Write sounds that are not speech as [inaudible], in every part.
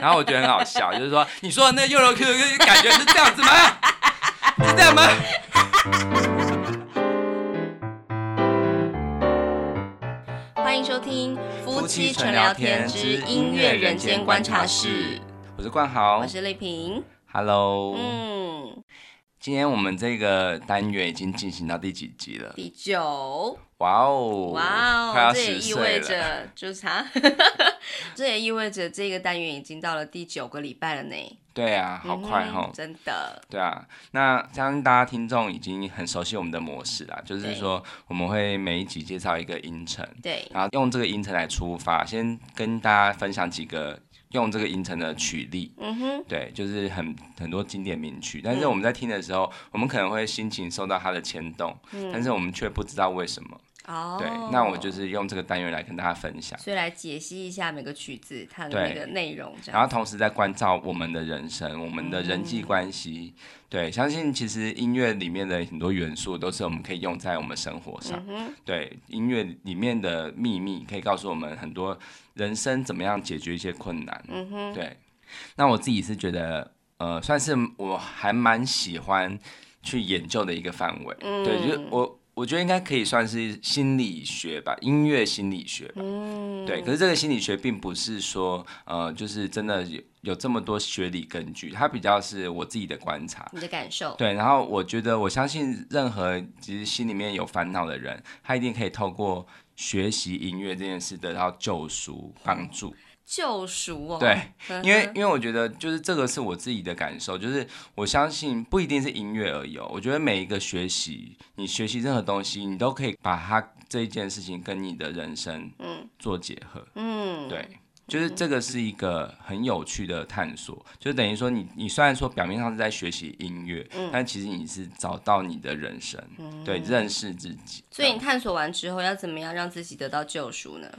然后我觉得很好笑，就是说你说的那优柔 Q Q 感觉是这样子吗？是这样吗？[laughs] 欢迎收听夫妻纯聊天之音乐人间观察室。我是冠豪，我是丽萍。Hello。嗯。今天我们这个单元已经进行到第几集了？第九。哇哦！哇哦！这也意味着，就是他，[laughs] 这也意味着这个单元已经到了第九个礼拜了呢。对啊，好快哦、嗯！真的。对啊，那相信大家听众已经很熟悉我们的模式啦，就是说我们会每一集介绍一个音程，对，然后用这个音程来出发，先跟大家分享几个。用这个音程的曲例，嗯哼，对，就是很很多经典名曲，但是我们在听的时候，嗯、我们可能会心情受到它的牵动，嗯、但是我们却不知道为什么。哦，对，那我就是用这个单元来跟大家分享，所以来解析一下每个曲子它的那个内容，然后同时在关照我们的人生，我们的人际关系。嗯、对，相信其实音乐里面的很多元素都是我们可以用在我们生活上。嗯、对，音乐里面的秘密可以告诉我们很多人生怎么样解决一些困难。嗯哼，对。那我自己是觉得，呃，算是我还蛮喜欢去研究的一个范围。嗯，对，就是我。我觉得应该可以算是心理学吧，音乐心理学吧。嗯，对。可是这个心理学并不是说，呃，就是真的有有这么多学理根据，它比较是我自己的观察，你的感受。对，然后我觉得，我相信任何其实心里面有烦恼的人，他一定可以透过学习音乐这件事得到救赎帮助。救赎哦，对，因为因为我觉得就是这个是我自己的感受，就是我相信不一定是音乐而已，我觉得每一个学习，你学习任何东西，你都可以把它这一件事情跟你的人生嗯。做结合，嗯，对，就是这个是一个很有趣的探索，就等于说你你虽然说表面上是在学习音乐，嗯，但其实你是找到你的人生，嗯，对，认识自己。所以你探索完之后，要怎么样让自己得到救赎呢？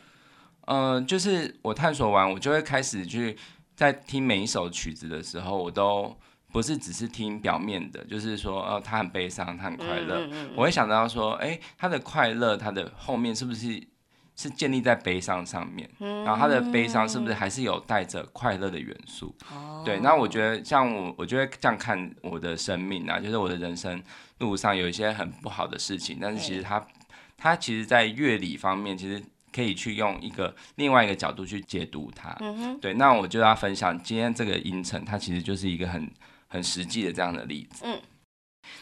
嗯、呃，就是我探索完，我就会开始去在听每一首曲子的时候，我都不是只是听表面的，就是说，哦，他很悲伤，他很快乐，嗯嗯嗯、我会想到说，哎、欸，他的快乐，他的后面是不是是建立在悲伤上面？嗯、然后他的悲伤是不是还是有带着快乐的元素？哦、对，那我觉得像我，我就会这样看我的生命啊，就是我的人生路上有一些很不好的事情，但是其实他，他其实在乐理方面，其实。可以去用一个另外一个角度去解读它，嗯哼，对，那我就要分享今天这个音程，它其实就是一个很很实际的这样的例子，嗯，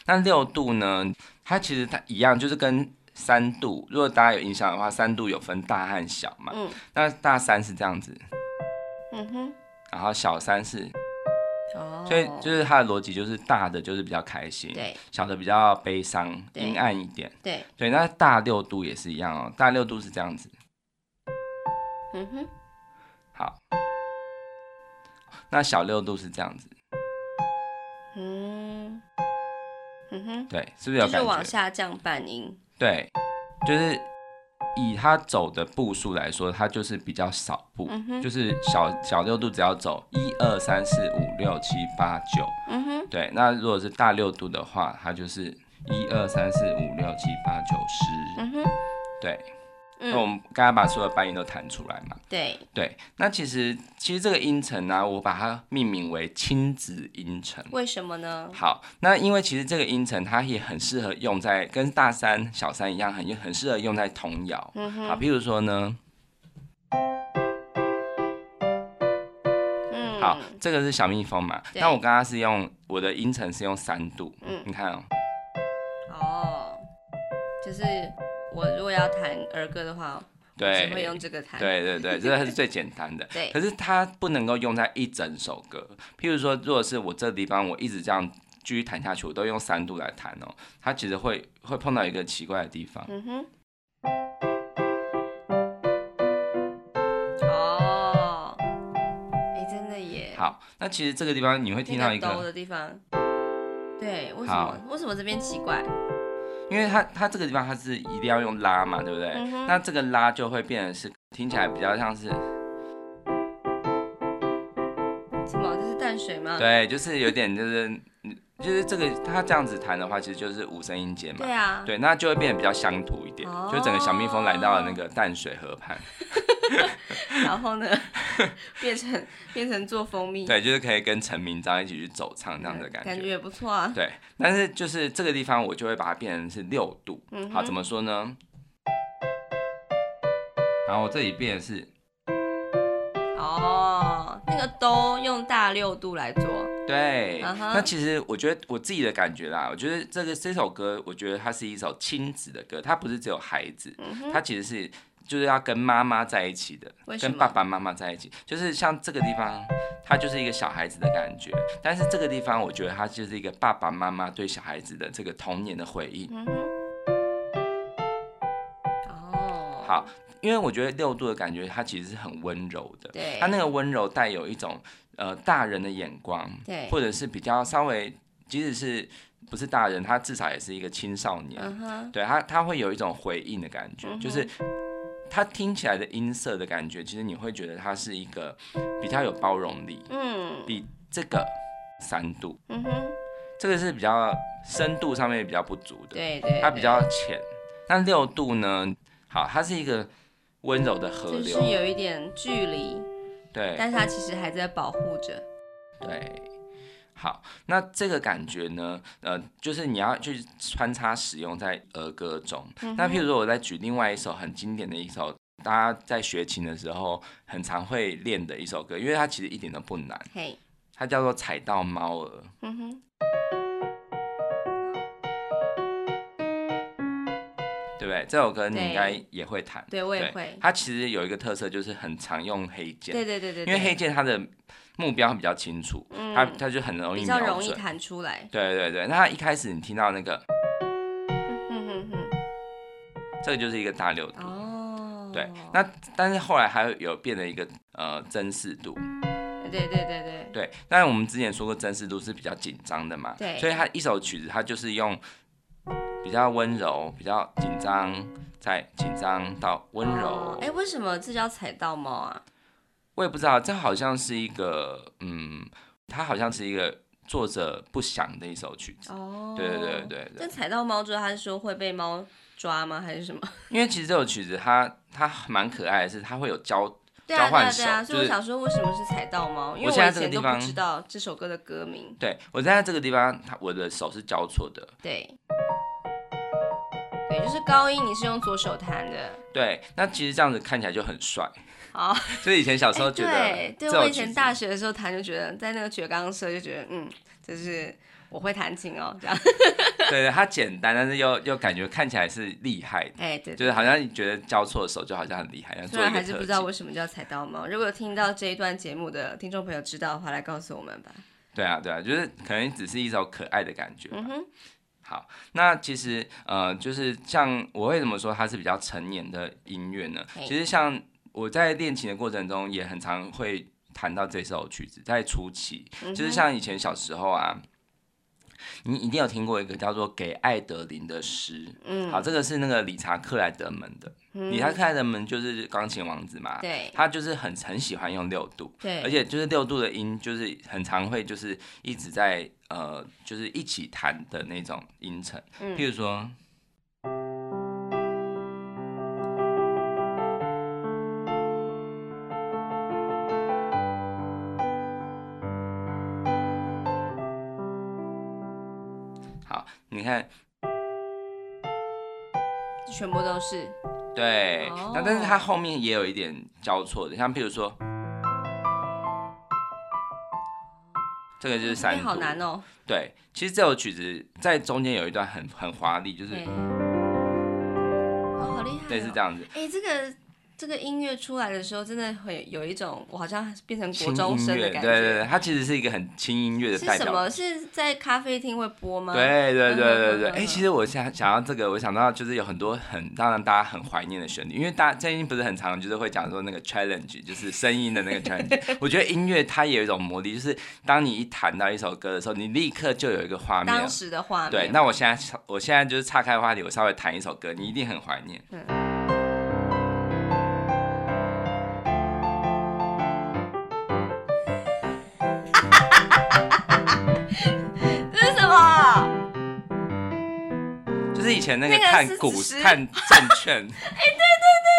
那六度呢，它其实它一样，就是跟三度，如果大家有印象的话，三度有分大和小嘛，嗯，那大三是这样子，嗯哼，然后小三是。Oh. 所以就是它的逻辑，就是大的就是比较开心，对，小的比较悲伤、阴暗一点，对，对。那大六度也是一样哦，大六度是这样子，嗯哼，好。那小六度是这样子，嗯，嗯哼，对，是不是有感觉？就是往下降半音，对，就是。以他走的步数来说，他就是比较少步，嗯、就是小小六度只要走一二三四五六七八九，嗯哼，对。那如果是大六度的话，它就是一二三四五六七八九十，嗯哼，对。那、嗯、我们刚刚把所有的半音都弹出来嘛？对对。那其实其实这个音程呢、啊，我把它命名为亲子音程。为什么呢？好，那因为其实这个音程它也很适合用在跟大三、小三一样，很很适合用在童谣。嗯哼。好，譬如说呢，嗯，好，这个是小蜜蜂嘛？对那我刚刚是用我的音程是用三度。嗯，你看哦。哦，就是。我如果要弹儿歌的话，对，只会用这个弹。对对对，这个是最简单的。[laughs] 对。可是它不能够用在一整首歌。譬如说，如果是我这地方，我一直这样继续弹下去，我都用三度来弹哦，它其实会会碰到一个奇怪的地方。嗯哼。哦。哎，真的耶。好，那其实这个地方你会听到一个哆的地方。对，为什么？好为什么这边奇怪？因为它它这个地方它是一定要用拉嘛，对不对？嗯、那这个拉就会变成是听起来比较像是什么？这是淡水吗？对，就是有点就是就是这个它这样子弹的话，其实就是五声音阶嘛。对啊。对，那就会变得比较乡土一点，哦、就整个小蜜蜂来到了那个淡水河畔。[laughs] [laughs] 然后呢，[laughs] 变成变成做蜂蜜，对，就是可以跟陈明章一起去走唱这样的感觉，感觉也不错啊。对，但是就是这个地方我就会把它变成是六度，嗯、好，怎么说呢？然后我这里变的是，哦，那个都用大六度来做，对。Uh huh、那其实我觉得我自己的感觉啦，我觉得这个这首歌，我觉得它是一首亲子的歌，它不是只有孩子，它其实是就是要跟妈妈在一起的，跟爸爸妈妈在一起，就是像这个地方，它就是一个小孩子的感觉，但是这个地方我觉得它就是一个爸爸妈妈对小孩子的这个童年的回忆。嗯。哦。好。因为我觉得六度的感觉，它其实是很温柔的。对。它那个温柔带有一种呃大人的眼光，对。或者是比较稍微，即使是不是大人，他至少也是一个青少年。对他，他会有一种回应的感觉。就是他听起来的音色的感觉，其实你会觉得它是一个比较有包容力。嗯。比这个三度，嗯哼，这个是比较深度上面比较不足的。对对。它比较浅，但六度呢，好，它是一个。温柔的河流，就是有一点距离，对，但是它其实还在保护着，对，好，那这个感觉呢，呃，就是你要去穿插使用在儿歌中。嗯、那譬如说，我再举另外一首很经典的一首，大家在学琴的时候很常会练的一首歌，因为它其实一点都不难，嘿，它叫做《踩到猫儿》。嗯哼。对不对？这首歌你应该也会弹。对，对我也会。它其实有一个特色，就是很常用黑键。对对对对。因为黑键它的目标比较清楚，嗯、它它就很容易。比较容易弹出来。对对对，那它一开始你听到那个，嗯哼哼哼，这个就是一个大六度。哦。对，那但是后来还有变了一个呃真四度。对对对对。对，但是我们之前说过真四度是比较紧张的嘛。对。所以他一首曲子，他就是用。比较温柔，比较紧张，再紧张到温柔。哎、哦，为什么这叫踩到猫啊？我也不知道，这好像是一个，嗯，它好像是一个作者不详的一首曲子。哦，对对对对对。那踩到猫之后，他是说会被猫抓吗？还是什么？[laughs] 因为其实这首曲子它它蛮可爱的，是它会有交对啊交换手，对啊，所以我想说为什么是踩到猫？因为我以前都不知道这首歌的歌名。对，我在这个地方，它我的手是交错的。对。对，就是高音，你是用左手弹的。对，那其实这样子看起来就很帅。好，[laughs] 所以以前小时候觉得，欸、对，对我以前大学的时候弹就觉得，在那个绝刚社就觉得，嗯，就是我会弹琴哦，这样。[laughs] 对，它简单，但是又又感觉看起来是厉害的。哎，对，对，就是好像你觉得交错的手就好像很厉害。虽然还是不知道为什么叫踩到猫。如果有听到这一段节目的听众朋友知道的话，来告诉我们吧。对啊，对啊，就是可能只是一首可爱的感觉。嗯哼。好，那其实呃，就是像我为什么说它是比较成年的音乐呢？其实像我在练琴的过程中，也很常会弹到这首曲子，在初期，就是像以前小时候啊。你一定有听过一个叫做《给爱德琳的诗》，嗯，好，这个是那个理查克莱德门的，嗯、理查克莱德门就是钢琴王子嘛，对，他就是很很喜欢用六度，对，而且就是六度的音，就是很常会就是一直在呃，就是一起弹的那种音程，嗯、譬如说。全部都是对，那、oh. 但是它后面也有一点交错的，像譬如说，这个就是三度，好难哦。对，其实这首曲子在中间有一段很很华丽，就是，哦，好厉害，对，是这样子。哎、欸，这个。这个音乐出来的时候，真的会有一种我好像变成国中生的感觉。对对对，它其实是一个很轻音乐的代表。是什么？是在咖啡厅会播吗？对对对对对。哎、嗯，其实我想想到这个，我想到就是有很多很当然大家很怀念的旋律，因为大家最近不是很常就是会讲说那个 challenge，就是声音的那个 [laughs] challenge。我觉得音乐它也有一种魔力，就是当你一弹到一首歌的时候，你立刻就有一个画面。当时的画面。对，那我现在我现在就是岔开话题，我稍微弹一首歌，你一定很怀念。嗯前那个看股市、看证 [laughs] 券，哎，对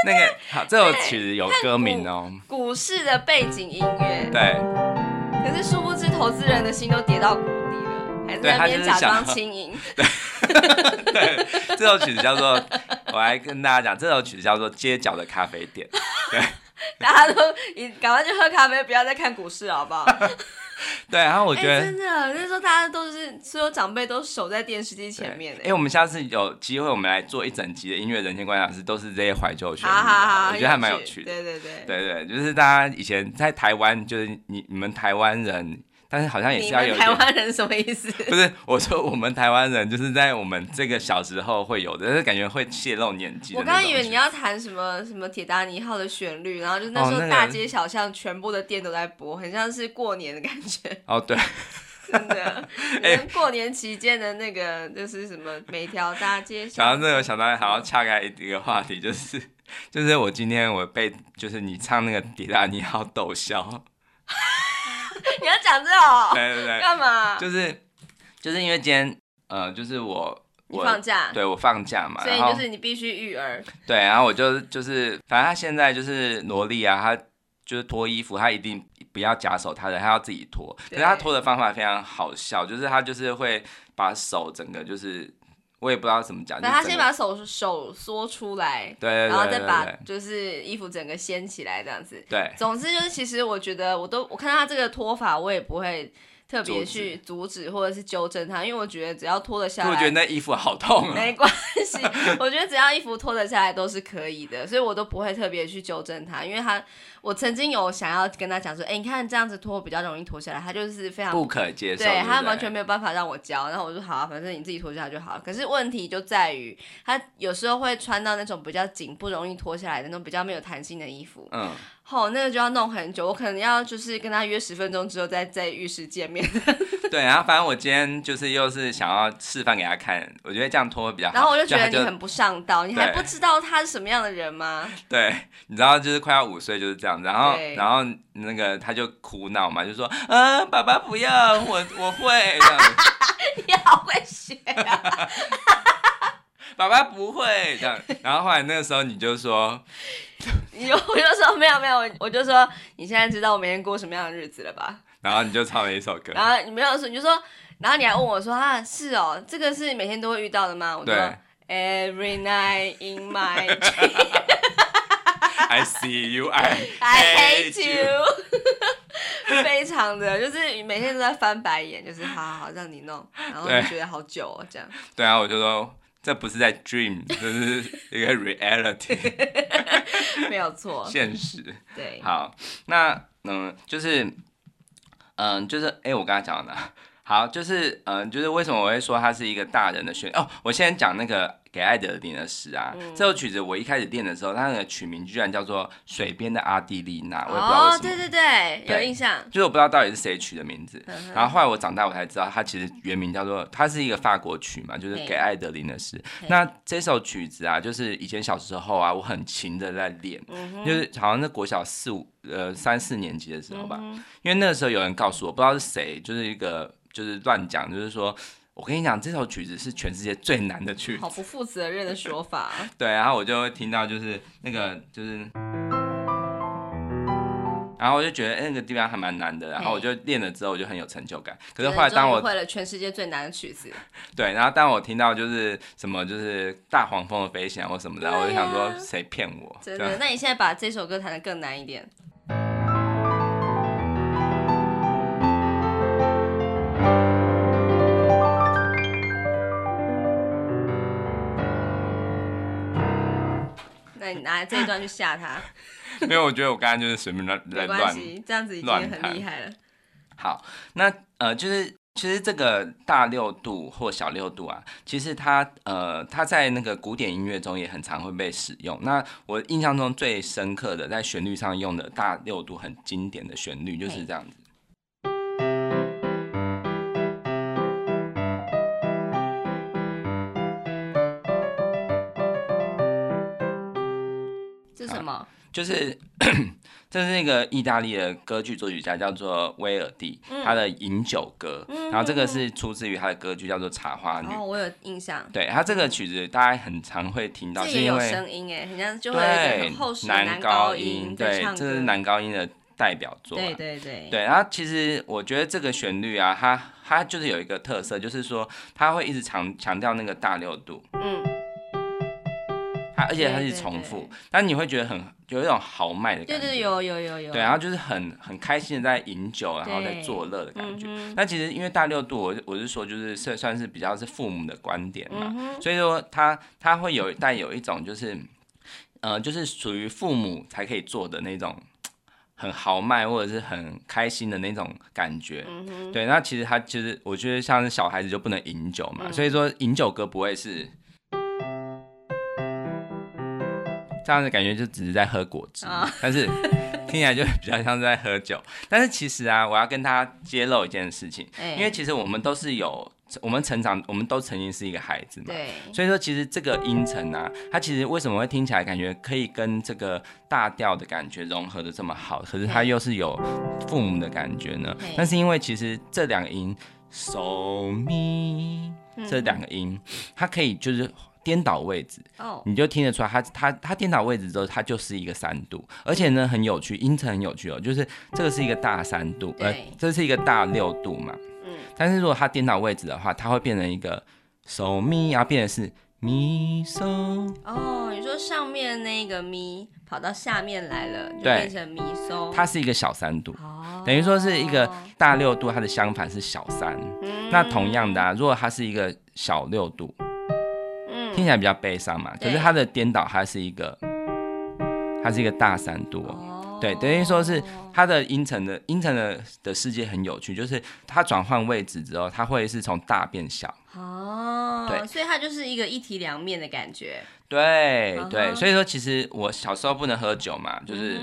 对对那个好，这首曲子有歌名哦。股市的背景音乐。对。可是殊不知，投资人的心都跌到谷底了，还是在那边假装轻盈。[laughs] 对。[laughs] 对，这首曲子叫做，我来跟大家讲，这首曲子叫做《街角的咖啡店》。对。大家都，你赶快去喝咖啡，不要再看股市，好不好？[laughs] 对，然后我觉得、欸、真的，那时候大家都是所有长辈都守在电视机前面的。哎、欸，我们下次有机会，我们来做一整集的音乐人间观察室，都是这些怀旧旋律。我觉得还蛮有趣的。对对对，对对，就是大家以前在台湾，就是你你们台湾人。但是好像也是要有台湾人什么意思？不是我说我们台湾人就是在我们这个小时候会有的，但是感觉会泄露年纪。我刚刚以为你要弹什么什么铁达尼号的旋律，然后就那时候大街小巷全部的店都在播，很像是过年的感觉。哦，对，真的。[laughs] 哎，过年期间的那个就是什么每条大街小巷。想到这个，想到还要岔开一个话题，就是 [laughs] 就是我今天我被就是你唱那个铁达尼号逗笑。[laughs] 你要讲这种？对对对，干嘛？就是就是因为今天呃，就是我我放假，对我放假嘛，所以就是你必须育儿。对，然后我就就是，反正他现在就是萝莉啊，他就是脱衣服，他一定不要假手他的，他要自己脱。可是他脱的方法非常好笑，就是他就是会把手整个就是。我也不知道怎么讲，那他先把手手缩出来，对，然后再把就是衣服整个掀起来这样子，对。总之就是，其实我觉得我都我看到他这个脱法，我也不会特别去阻止或者是纠正他，因为我觉得只要脱得下来，我觉得那衣服好痛啊，没关系，我觉得只要衣服脱得下来都是可以的，所以我都不会特别去纠正他，因为他。我曾经有想要跟他讲说，哎、欸，你看这样子脱比较容易脱下来，他就是非常不可接受，对，他完全没有办法让我教，然后我就说好啊，反正你自己脱下来就好了。可是问题就在于，他有时候会穿到那种比较紧、不容易脱下来的那种比较没有弹性的衣服，嗯，好，那个就要弄很久，我可能要就是跟他约十分钟之后再在浴室见面。[laughs] 对，然后反正我今天就是又是想要示范给他看，我觉得这样拖会比较好。然后我就觉得你很不上道，你还不知道他是什么样的人吗？[laughs] 对，你知道就是快要五岁就是这样，然后然后。然后那个他就哭闹嘛，就说：“啊，爸爸不要，我我会。”你好会学啊！爸爸不会这样。然后后来那个时候你就说，你我就 [laughs] 说没有没有，我就说你现在知道我每天过什么样的日子了吧？然后你就唱了一首歌。然后你没有说，你就说，然后你还问我说：“啊，是哦，这个是每天都会遇到的吗？”我说对：“Every night in my dream。” [laughs] [laughs] I see you, I hate you。非常的，就是每天都在翻白眼，就是好好好让你弄，然后就觉得好久哦，这样。对啊，我就说这不是在 dream，[laughs] 这是一个 reality。[laughs] 没有错，现实。对。好，那嗯，就是嗯，就是哎，我刚才讲的，好，就是嗯，就是为什么我会说它是一个大人的选哦，我先讲那个。给爱德琳的诗啊，嗯、这首曲子我一开始练的时候，它那个曲名居然叫做《水边的阿蒂丽娜》，我也不知道为什么。哦，对对对，对有印象。就是我不知道到底是谁取的名字，然后后来我长大我才知道，它其实原名叫做，它是一个法国曲嘛，就是给爱德琳的诗。那这首曲子啊，就是以前小时候啊，我很勤的在练，嗯、就是好像是国小四五呃三四年级的时候吧，嗯、因为那个时候有人告诉我，不知道是谁，就是一个就是乱讲，就是说。我跟你讲，这首曲子是全世界最难的曲子。好不负责任的说法。[laughs] 对，然后我就会听到就是那个就是，然后我就觉得哎，那个地方还蛮难的，然后我就练了之后我就很有成就感。可是后来当我会了全世界最难的曲子，[laughs] 对，然后当我听到就是什么就是大黄蜂的飞翔或什么的，啊、我就想说谁骗我？真的？那你现在把这首歌弹得更难一点。你拿这一段去吓他？[laughs] 没有，我觉得我刚刚就是随便乱乱乱，这样子已经很厉害了。好，那呃，就是其实这个大六度或小六度啊，其实它呃，它在那个古典音乐中也很常会被使用。那我印象中最深刻的，在旋律上用的大六度很经典的旋律就是这样子。就是 [coughs] 这是那个意大利的歌剧作曲家叫做威尔第，嗯、他的《饮酒歌》，嗯、然后这个是出自于他的歌剧叫做《茶花女》。哦，我有印象。对，他这个曲子大家很常会听到，是因为声音哎，人家就会有一个很厚实的男高音，对，这是男高音的代表作。对对对。对，然后其实我觉得这个旋律啊，它它就是有一个特色，就是说它会一直强强调那个大六度。嗯。而且它是重复，但你会觉得很有一种豪迈的感觉。对对，有有有有。对，然后就是很很开心的在饮酒，然后在作乐的感觉。那其实因为大六度，我我是说就是算算是比较是父母的观点嘛，所以说他他会有带有一种就是，呃，就是属于父母才可以做的那种很豪迈或者是很开心的那种感觉。对，那其实他其实我觉得像是小孩子就不能饮酒嘛，所以说饮酒歌不会是。这样的感觉就只是在喝果汁，oh. 但是 [laughs] 听起来就比较像是在喝酒。但是其实啊，我要跟大家揭露一件事情，欸、因为其实我们都是有，我们成长，我们都曾经是一个孩子嘛。对。所以说，其实这个音程啊，它其实为什么会听起来感觉可以跟这个大调的感觉融合的这么好？可是它又是有父母的感觉呢？那是因为其实这两个音，so mi，这两个音，它可以就是。颠倒位置，oh. 你就听得出来它，它它它颠倒位置之后，它就是一个三度，而且呢很有趣，音程很有趣哦，就是这个是一个大三度，对。呃，这是一个大六度嘛，嗯，但是如果它颠倒位置的话，它会变成一个 so mi，然后变成是 mi so，哦，你说上面那个 mi 跑到下面来了，就变成 mi so，它是一个小三度，哦，等于说是一个大六度，它的相反是小三，嗯，那同样的啊，如果它是一个小六度。听起来比较悲伤嘛，可是它的颠倒，它是一个，它是一个大三度，哦，对，等于说是它的阴沉的阴沉的的世界很有趣，就是它转换位置之后，它会是从大变小，哦，对，所以它就是一个一体两面的感觉，对对，所以说其实我小时候不能喝酒嘛，就是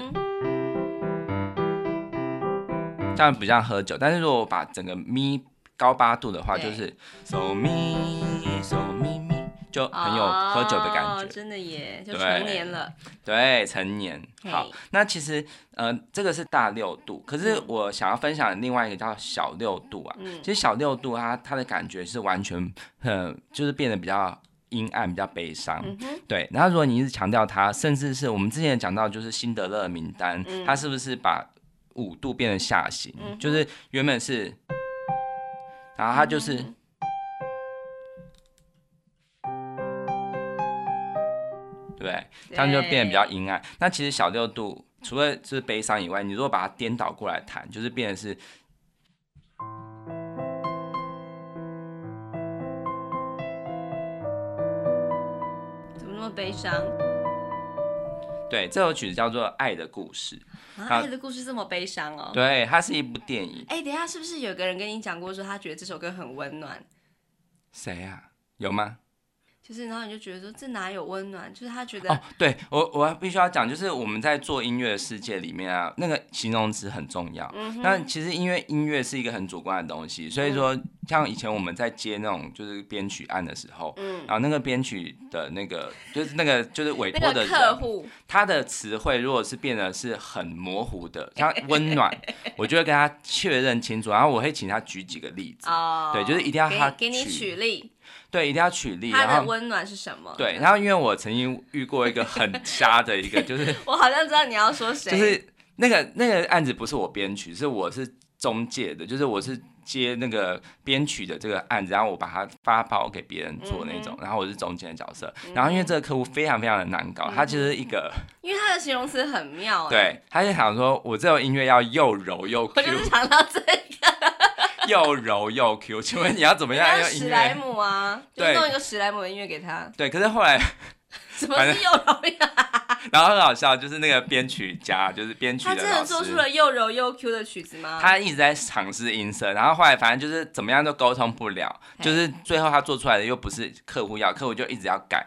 这样比较喝酒，但是如果我把整个咪高八度的话，就是嗦咪嗦咪咪。就很有喝酒的感觉，哦、真的耶，就成年了。对，对，成年。好，那其实呃，这个是大六度，可是我想要分享的另外一个叫小六度啊。嗯、其实小六度它它的感觉是完全，很，就是变得比较阴暗，比较悲伤。对，然后如果你一直强调它，甚至是我们之前讲到，就是辛德勒名单，嗯、它是不是把五度变成下行？嗯、就是原本是，然后它就是。对，他们就变得比较阴暗。那其实小六度除了就是悲伤以外，你如果把它颠倒过来弹，就是变得是怎么那么悲伤？对，这首曲子叫做《爱的故事》啊，《爱的故事》这么悲伤哦。对，它是一部电影。哎，等一下，是不是有个人跟你讲过说他觉得这首歌很温暖？谁啊？有吗？就是，然后你就觉得说，这哪有温暖？就是他觉得哦，对我，我必须要讲，就是我们在做音乐的世界里面啊，那个形容词很重要。嗯。那其实因为音乐是一个很主观的东西，所以说，像以前我们在接那种就是编曲案的时候，嗯，然后那个编曲的那个就是那个就是委托的客户，他的词汇如果是变得是很模糊的，像温暖，我就会跟他确认清楚，然后我会请他举几个例子。哦。对，就是一定要他给你举例。对，一定要举例。它的温暖是什么？对，然后因为我曾经遇过一个很瞎的一个，就是 [laughs] 我好像知道你要说谁，就是那个那个案子不是我编曲，是我是中介的，就是我是接那个编曲的这个案子，然后我把它发包给别人做那种，嗯、然后我是中间的角色。然后因为这个客户非常非常的难搞，他其实一个，因为他的形容词很妙，对，他就想说我这首音乐要又柔又 Q，我就是想到这个。[laughs] 又柔又 Q，请问你要怎么样用音乐？史莱姆啊，就，弄一个史莱姆的音乐给他。对，可是后来怎么是又柔呀？[laughs] 然后很好笑，就是那个编曲家，就是编曲的，他真的做出了又柔又 Q 的曲子吗？他一直在尝试音色，然后后来反正就是怎么样都沟通不了，就是最后他做出来的又不是客户要，客户就一直要改。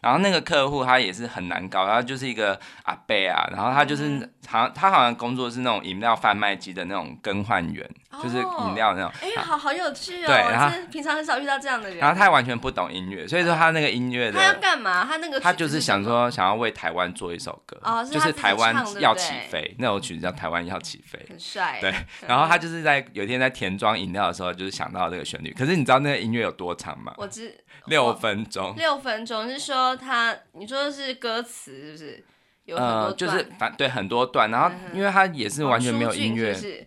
然后那个客户他也是很难搞，他就是一个阿伯啊，然后他就是、嗯、好像他好像工作是那种饮料贩卖机的那种更换员，哦、就是饮料那种。哎、欸，好好有趣哦！对，然后平常很少遇到这样的人。然后他也完全不懂音乐，所以说他那个音乐的他要干嘛？他那个他就是想说想要为台湾做一首歌，哦、是就是台湾要起飞那首曲子叫《台湾要起飞》，很帅。对，然后他就是在有一天在填装饮料的时候，就是想到这个旋律。可是你知道那个音乐有多长吗？我知。六分钟，六分钟是说他，你说的是歌词是不是？有很多，呃、就是反对很多段，然后因为他也是完全没有音乐，是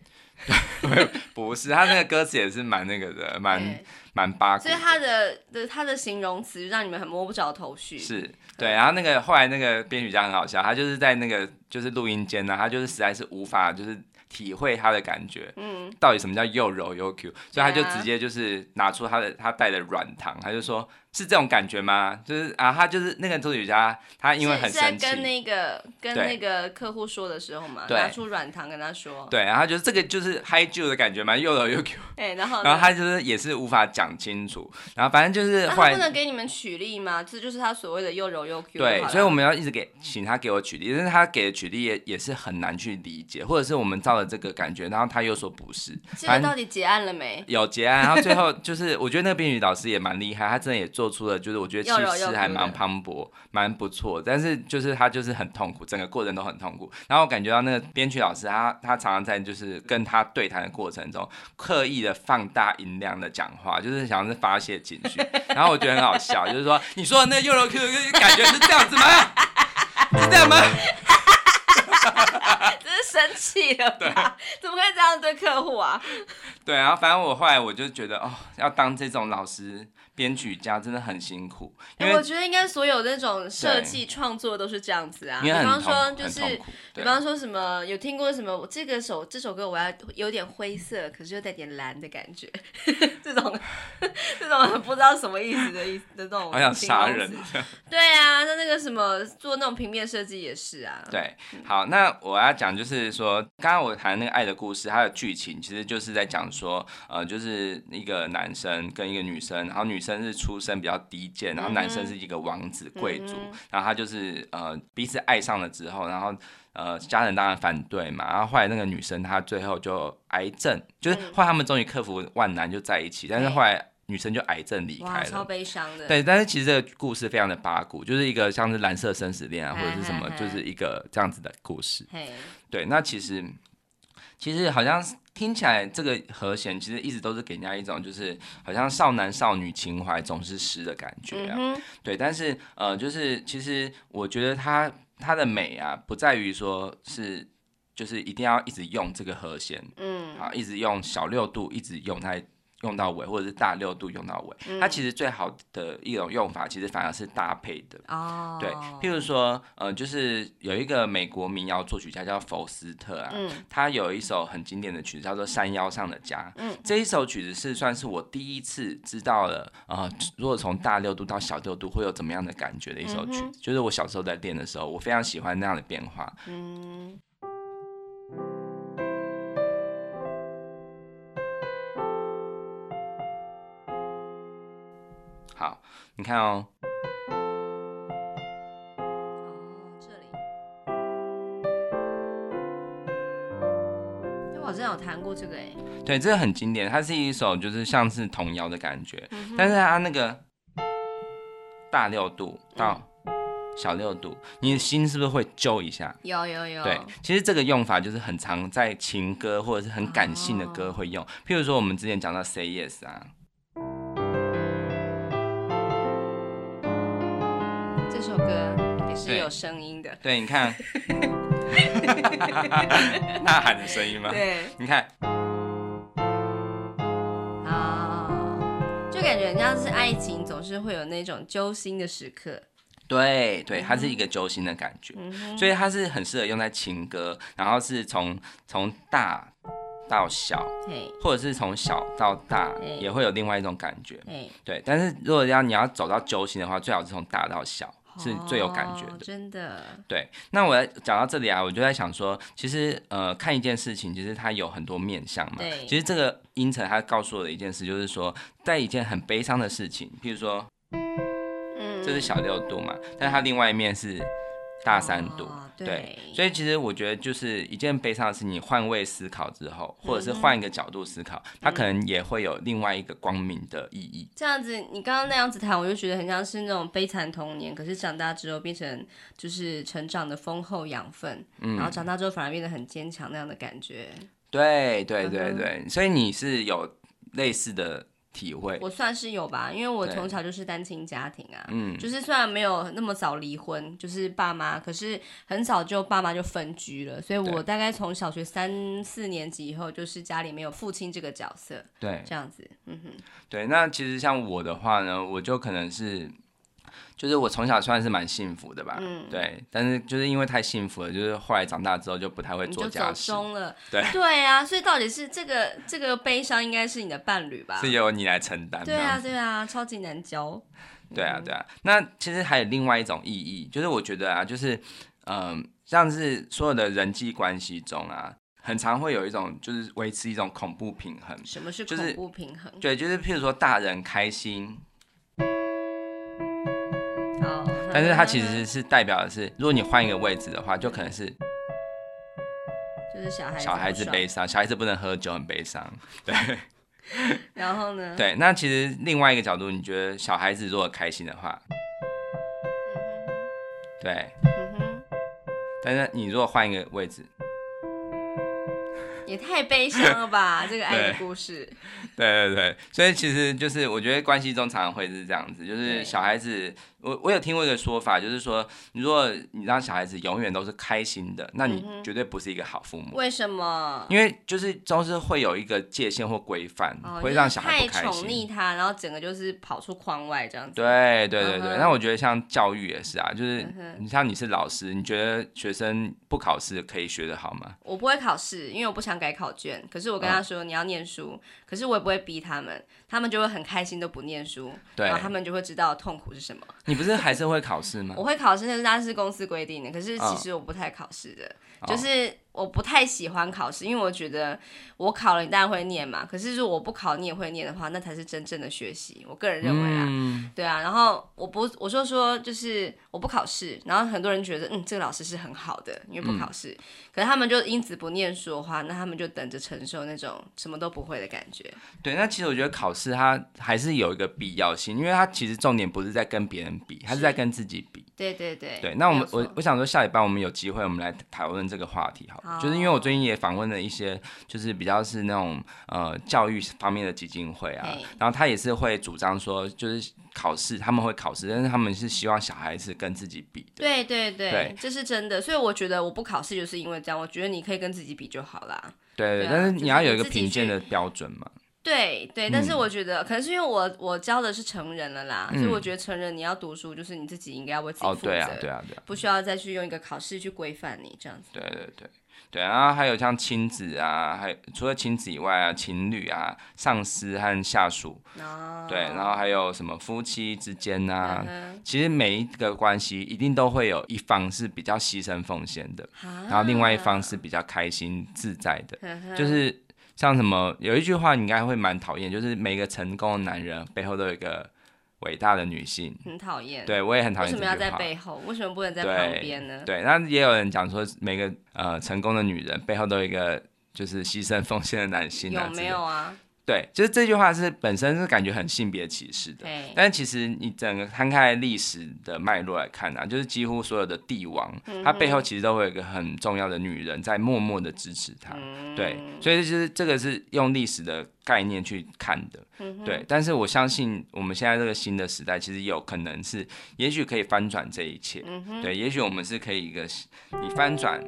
[laughs] 不是，他那个歌词也是蛮那个的，蛮蛮八卦，所以他的的他的形容词让你们很摸不着头绪。是对，然后那个后来那个编曲家很好笑，他就是在那个就是录音间呢，他就是实在是无法就是。体会他的感觉，嗯，到底什么叫又柔又 Q，所以他就直接就是拿出他的他带的软糖，他就说。是这种感觉吗？就是啊，他就是那个作曲家，他因为很生气，跟那个跟那个客户说的时候嘛，拿出软糖跟他说，对，然后就是这个就是嗨旧的感觉嘛，又柔又 Q，哎，然后然后他就是也是无法讲清楚，然后反正就是后来，他不能给你们举例吗？这就是他所谓的又柔又 Q，对，所以我们要一直给请他给我举例，但是他给的举例也也是很难去理解，或者是我们照了这个感觉，然后他又说不是，现在到底结案了没？有结案，然后最后就是我觉得那个编曲老师也蛮厉害，他真的也做出的，就是我觉得。气势还蛮磅礴，蛮不错，但是就是他就是很痛苦，整个过程都很痛苦。然后我感觉到那个编曲老师他，他他常常在就是跟他对谈的过程中，刻意的放大音量的讲话，就是想要是发泄情绪。然后我觉得很好笑，就是说你说的那个又柔 Q 的感觉是这样子吗？[laughs] 是这样吗？[laughs] 真是生气了吧？对，怎么可以这样对客户啊？[laughs] 对啊，反正我后来我就觉得哦，要当这种老师。编曲家真的很辛苦，因为、欸、我觉得应该所有那种设计创作都是这样子啊。比方说，就是比方说什么有听过什么，这个首这首歌我要有点灰色，可是又带点蓝的感觉，[laughs] 这种 [laughs] 这种不知道什么意思的意思的这种。好想杀人。对啊，那那个什么做那种平面设计也是啊。[laughs] 对，好，那我要讲就是说，刚刚我谈那个爱的故事，它的剧情其实就是在讲说，呃，就是一个男生跟一个女生，然后女。女生是出身比较低贱，然后男生是一个王子贵族，嗯、然后他就是呃彼此爱上了之后，然后呃家人当然反对嘛，然后后来那个女生她最后就癌症，就是后来他们终于克服万难就在一起，嗯、但是后来女生就癌症离开了，超悲伤的。对，但是其实这个故事非常的八股，就是一个像是蓝色生死恋啊，或者是什么，就是一个这样子的故事。对，那其实其实好像是。听起来这个和弦其实一直都是给人家一种就是好像少男少女情怀总是诗的感觉啊，嗯、对，但是呃，就是其实我觉得它它的美啊，不在于说是就是一定要一直用这个和弦，嗯，啊，一直用小六度，一直用它。用到尾，或者是大六度用到尾，嗯、它其实最好的一种用法，其实反而是搭配的。哦，对，譬如说，呃，就是有一个美国民谣作曲家叫福斯特啊，嗯、他有一首很经典的曲子叫做《山腰上的家》。嗯，这一首曲子是算是我第一次知道了，呃，如果从大六度到小六度会有怎么样的感觉的一首曲子，嗯、就是我小时候在练的时候，我非常喜欢那样的变化。嗯。好，你看哦。哦，这里。我之前有弹过这个哎。对，这个很经典，它是一首就是像是童谣的感觉，嗯、但是它那个大六度到小六度，嗯、你的心是不是会揪一下？有有有。对，其实这个用法就是很常在情歌或者是很感性的歌会用，哦、譬如说我们之前讲到 Say Yes 啊。首歌也是有声音的，对，对，你看，[laughs] 呐喊的声音吗？对，你看，啊，就感觉人家是爱情，总是会有那种揪心的时刻。对对，它是一个揪心的感觉，嗯、所以它是很适合用在情歌，然后是从从大到小，嘿。或者是从小到大，也会有另外一种感觉。嘿。对，但是如果要你要走到揪心的话，最好是从大到小。是最有感觉的，哦、真的。对，那我讲到这里啊，我就在想说，其实呃，看一件事情，其实它有很多面向嘛。对。其实这个音程它告诉我的一件事，就是说，在一件很悲伤的事情，譬如说，嗯，这是小六度嘛，但是它另外一面是大三度。哦对，对，所以其实我觉得就是一件悲伤的事，你换位思考之后，或者是换一个角度思考，嗯、它可能也会有另外一个光明的意义。这样子，你刚刚那样子谈，我就觉得很像是那种悲惨童年，可是长大之后变成就是成长的丰厚养分，嗯，然后长大之后反而变得很坚强那样的感觉。对对对对，嗯、所以你是有类似的。体会。我算是有吧，因为我从小就是单亲家庭啊，嗯，就是虽然没有那么早离婚，就是爸妈，可是很早就爸妈就分居了，所以我大概从小学三四年级以后，就是家里没有父亲这个角色，对，这样子，嗯哼，对，那其实像我的话呢，我就可能是。就是我从小算是蛮幸福的吧，嗯，对，但是就是因为太幸福了，就是后来长大之后就不太会做家事，了，对，对啊，所以到底是这个这个悲伤应该是你的伴侣吧？是由你来承担，对啊，对啊，超级难教，对啊，对啊，那其实还有另外一种意义，就是我觉得啊，就是嗯、呃，像是所有的人际关系中啊，很常会有一种就是维持一种恐怖平衡，什么是恐怖平衡？对，就是譬如说大人开心。但是它其实是代表的是，如果你换一个位置的话，就可能是，就是小孩小孩子悲伤，小孩子不能喝酒，很悲伤，[laughs] 对。然后呢？对，那其实另外一个角度，你觉得小孩子如果开心的话，对，但是你如果换一个位置。也太悲伤了吧，[laughs] 这个爱的故事。对 [laughs] 对对，所以其实就是我觉得关系中常常会是这样子，就是小孩子，我我有听过一个说法，就是说，如果你让小孩子永远都是开心的，那你绝对不是一个好父母。为什么？因为就是总是会有一个界限或规范，会让小孩不开心。太宠溺他，然后整个就是跑出框外这样子。对对对对，那我觉得像教育也是啊，就是你像你是老师，你觉得学生不考试可以学得好吗？我不会考试，因为我不想。改考卷，可是我跟他说你要念书，可是我也不会逼他们，他们就会很开心都不念书，对，然后他们就会知道痛苦是什么。你不是还是会考试吗？我会考试，那是那是公司规定的，可是其实我不太考试的，就是。我不太喜欢考试，因为我觉得我考了，你当然会念嘛。可是如果我不考，你也会念的话，那才是真正的学习。我个人认为啊，嗯、对啊。然后我不，我就说就是我不考试，然后很多人觉得，嗯，这个老师是很好的，因为不考试。嗯、可是他们就因此不念书的话，那他们就等着承受那种什么都不会的感觉。对，那其实我觉得考试它还是有一个必要性，因为它其实重点不是在跟别人比，它是在跟自己比。对对对。对，那我们我我想说，下礼拜我们有机会，我们来讨论这个话题，好。就是因为我最近也访问了一些，就是比较是那种呃教育方面的基金会啊，然后他也是会主张说，就是考试他们会考试，但是他们是希望小孩子跟自己比的。对对对，对这是真的。所以我觉得我不考试就是因为这样，我觉得你可以跟自己比就好啦。对对，但是你要有一个评鉴的标准嘛。对对，但是我觉得、嗯、可能是因为我我教的是成人了啦，嗯、所以我觉得成人你要读书，就是你自己应该要为自己负责，哦对啊对啊对啊，不需要再去用一个考试去规范你这样子。对对对。对，然后还有像亲子啊，还有除了亲子以外啊，情侣啊，上司和下属，哦、对，然后还有什么夫妻之间啊，嗯、其实每一个关系一定都会有一方是比较牺牲奉献的，啊、然后另外一方是比较开心自在的，嗯、就是。像什么有一句话你应该会蛮讨厌，就是每个成功的男人背后都有一个伟大的女性。很讨厌。对，我也很讨厌。为什么要在背后？为什么不能在旁边呢？对，那也有人讲说，每个呃成功的女人背后都有一个就是牺牲奉献的男性。有没有啊？对，就是这句话是本身是感觉很性别歧视的，对但是其实你整个摊开历史的脉络来看啊，就是几乎所有的帝王，嗯、他背后其实都会有一个很重要的女人在默默的支持他，嗯、对，所以就是这个是用历史的概念去看的，嗯、对。但是我相信我们现在这个新的时代，其实有可能是，也许可以翻转这一切，嗯、对，也许我们是可以一个你翻转，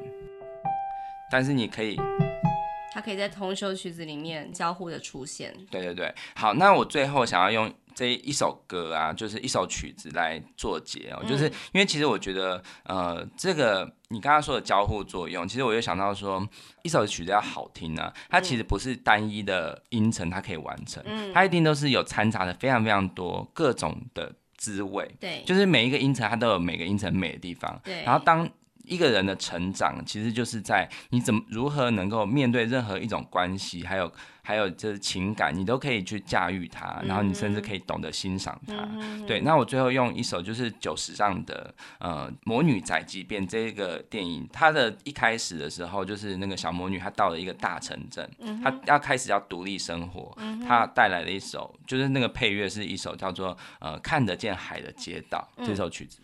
但是你可以。它可以在同一首曲子里面交互的出现。对对对，好，那我最后想要用这一首歌啊，就是一首曲子来做结哦，嗯、就是因为其实我觉得，呃，这个你刚刚说的交互作用，其实我就想到说，一首曲子要好听呢、啊，它其实不是单一的音程它可以完成，嗯、它一定都是有掺杂的非常非常多各种的滋味。对，就是每一个音程它都有每个音程美的地方。对，然后当一个人的成长，其实就是在你怎么如何能够面对任何一种关系，还有还有就是情感，你都可以去驾驭它，然后你甚至可以懂得欣赏它。嗯、对，那我最后用一首就是久石让的呃《魔女宅急便》这个电影，它的一开始的时候就是那个小魔女她到了一个大城镇，她要开始要独立生活，她带来了一首就是那个配乐是一首叫做呃看得见海的街道这首曲子。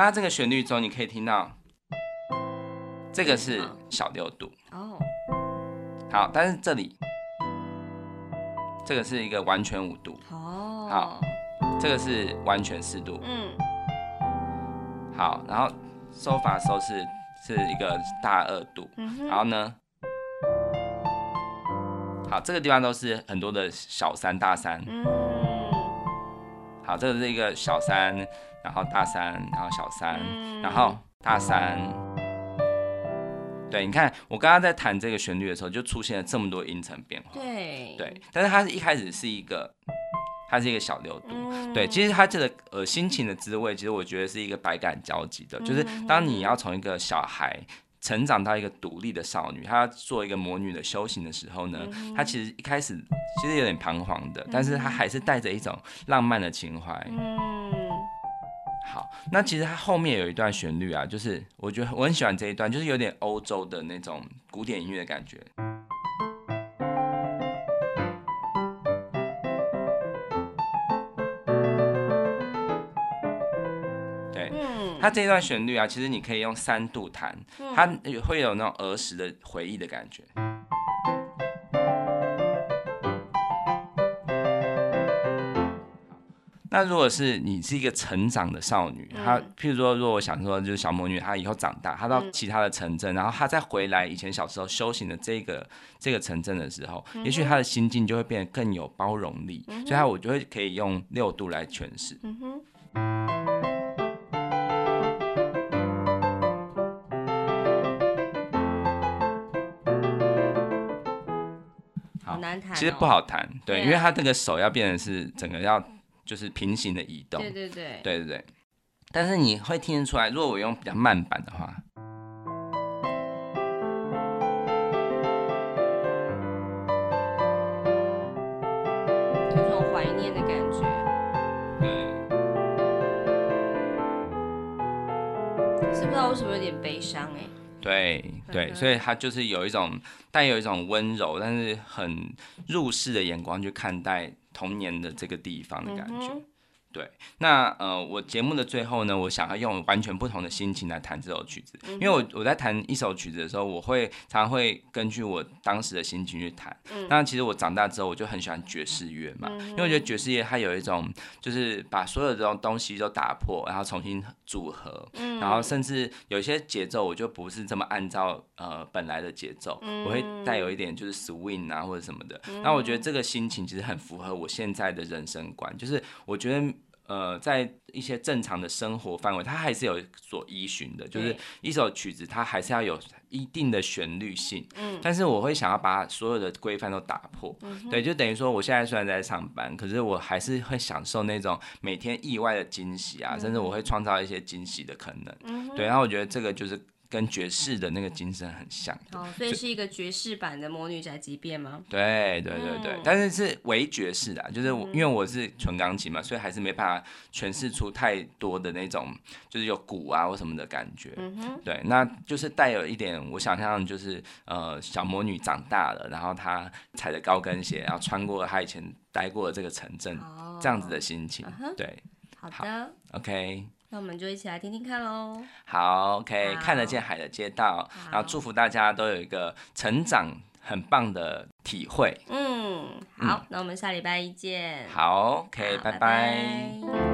刚刚这个旋律中，你可以听到，这个是小六度哦。好，但是这里，这个是一个完全五度哦。好，这个是完全四度。嗯。好，然后收法收是是一个大二度。然后呢，好，这个地方都是很多的小三、大三。嗯。好，这个是一个小三。然后大三，然后小三，嗯、然后大三。对，你看我刚刚在弹这个旋律的时候，就出现了这么多音程变化。对对，但是它是一开始是一个，它是一个小六度。嗯、对，其实它这个呃心情的滋味，其实我觉得是一个百感交集的。嗯、就是当你要从一个小孩成长到一个独立的少女，她要做一个魔女的修行的时候呢，嗯、她其实一开始其实有点彷徨的，但是她还是带着一种浪漫的情怀。嗯好，那其实它后面有一段旋律啊，就是我觉得我很喜欢这一段，就是有点欧洲的那种古典音乐的感觉。对，它这一段旋律啊，其实你可以用三度弹，它会有那种儿时的回忆的感觉。那如果是你是一个成长的少女，她譬如说，如果我想说就是小魔女，她以后长大，她到其他的城镇，然后她再回来以前小时候修行的这个这个城镇的时候，也许她的心境就会变得更有包容力，所以她我就会可以用六度来诠释。好难弹，其实不好弹，对，因为她这个手要变成是整个要。就是平行的移动，对对对，对对对。但是你会听得出来，如果我用比较慢版的话，有种怀念的感觉。对。是不知道为什么有点悲伤哎。对对，所以他就是有一种带有一种温柔，但是很入世的眼光去看待。童年的这个地方的感觉。对，那呃，我节目的最后呢，我想要用完全不同的心情来弹这首曲子，因为我我在弹一首曲子的时候，我会常常会根据我当时的心情去弹。嗯，那其实我长大之后，我就很喜欢爵士乐嘛，因为我觉得爵士乐它有一种就是把所有这种东西都打破，然后重新组合，然后甚至有些节奏我就不是这么按照呃本来的节奏，我会带有一点就是 swing 啊或者什么的。那我觉得这个心情其实很符合我现在的人生观，就是我觉得。呃，在一些正常的生活范围，它还是有所依循的。就是一首曲子，它还是要有一定的旋律性。嗯。但是我会想要把所有的规范都打破。嗯。对，就等于说，我现在虽然在上班，可是我还是会享受那种每天意外的惊喜啊，甚至我会创造一些惊喜的可能。嗯。对，然后我觉得这个就是。跟爵士的那个精神很像，哦，所以是一个爵士版的《魔女宅急便》吗？对对对对，嗯、但是是唯爵士的，就是因为我是纯钢琴嘛，所以还是没办法诠释出太多的那种，就是有鼓啊或什么的感觉。嗯哼，对，那就是带有一点我想象，就是呃，小魔女长大了，然后她踩着高跟鞋，然后穿过她以前待过的这个城镇，哦、这样子的心情。对，好的好，OK。那我们就一起来听听看喽。好，OK，好看得见海的街道，然后祝福大家都有一个成长很棒的体会。嗯，好，嗯、那我们下礼拜一见。好，OK，好拜拜。拜拜。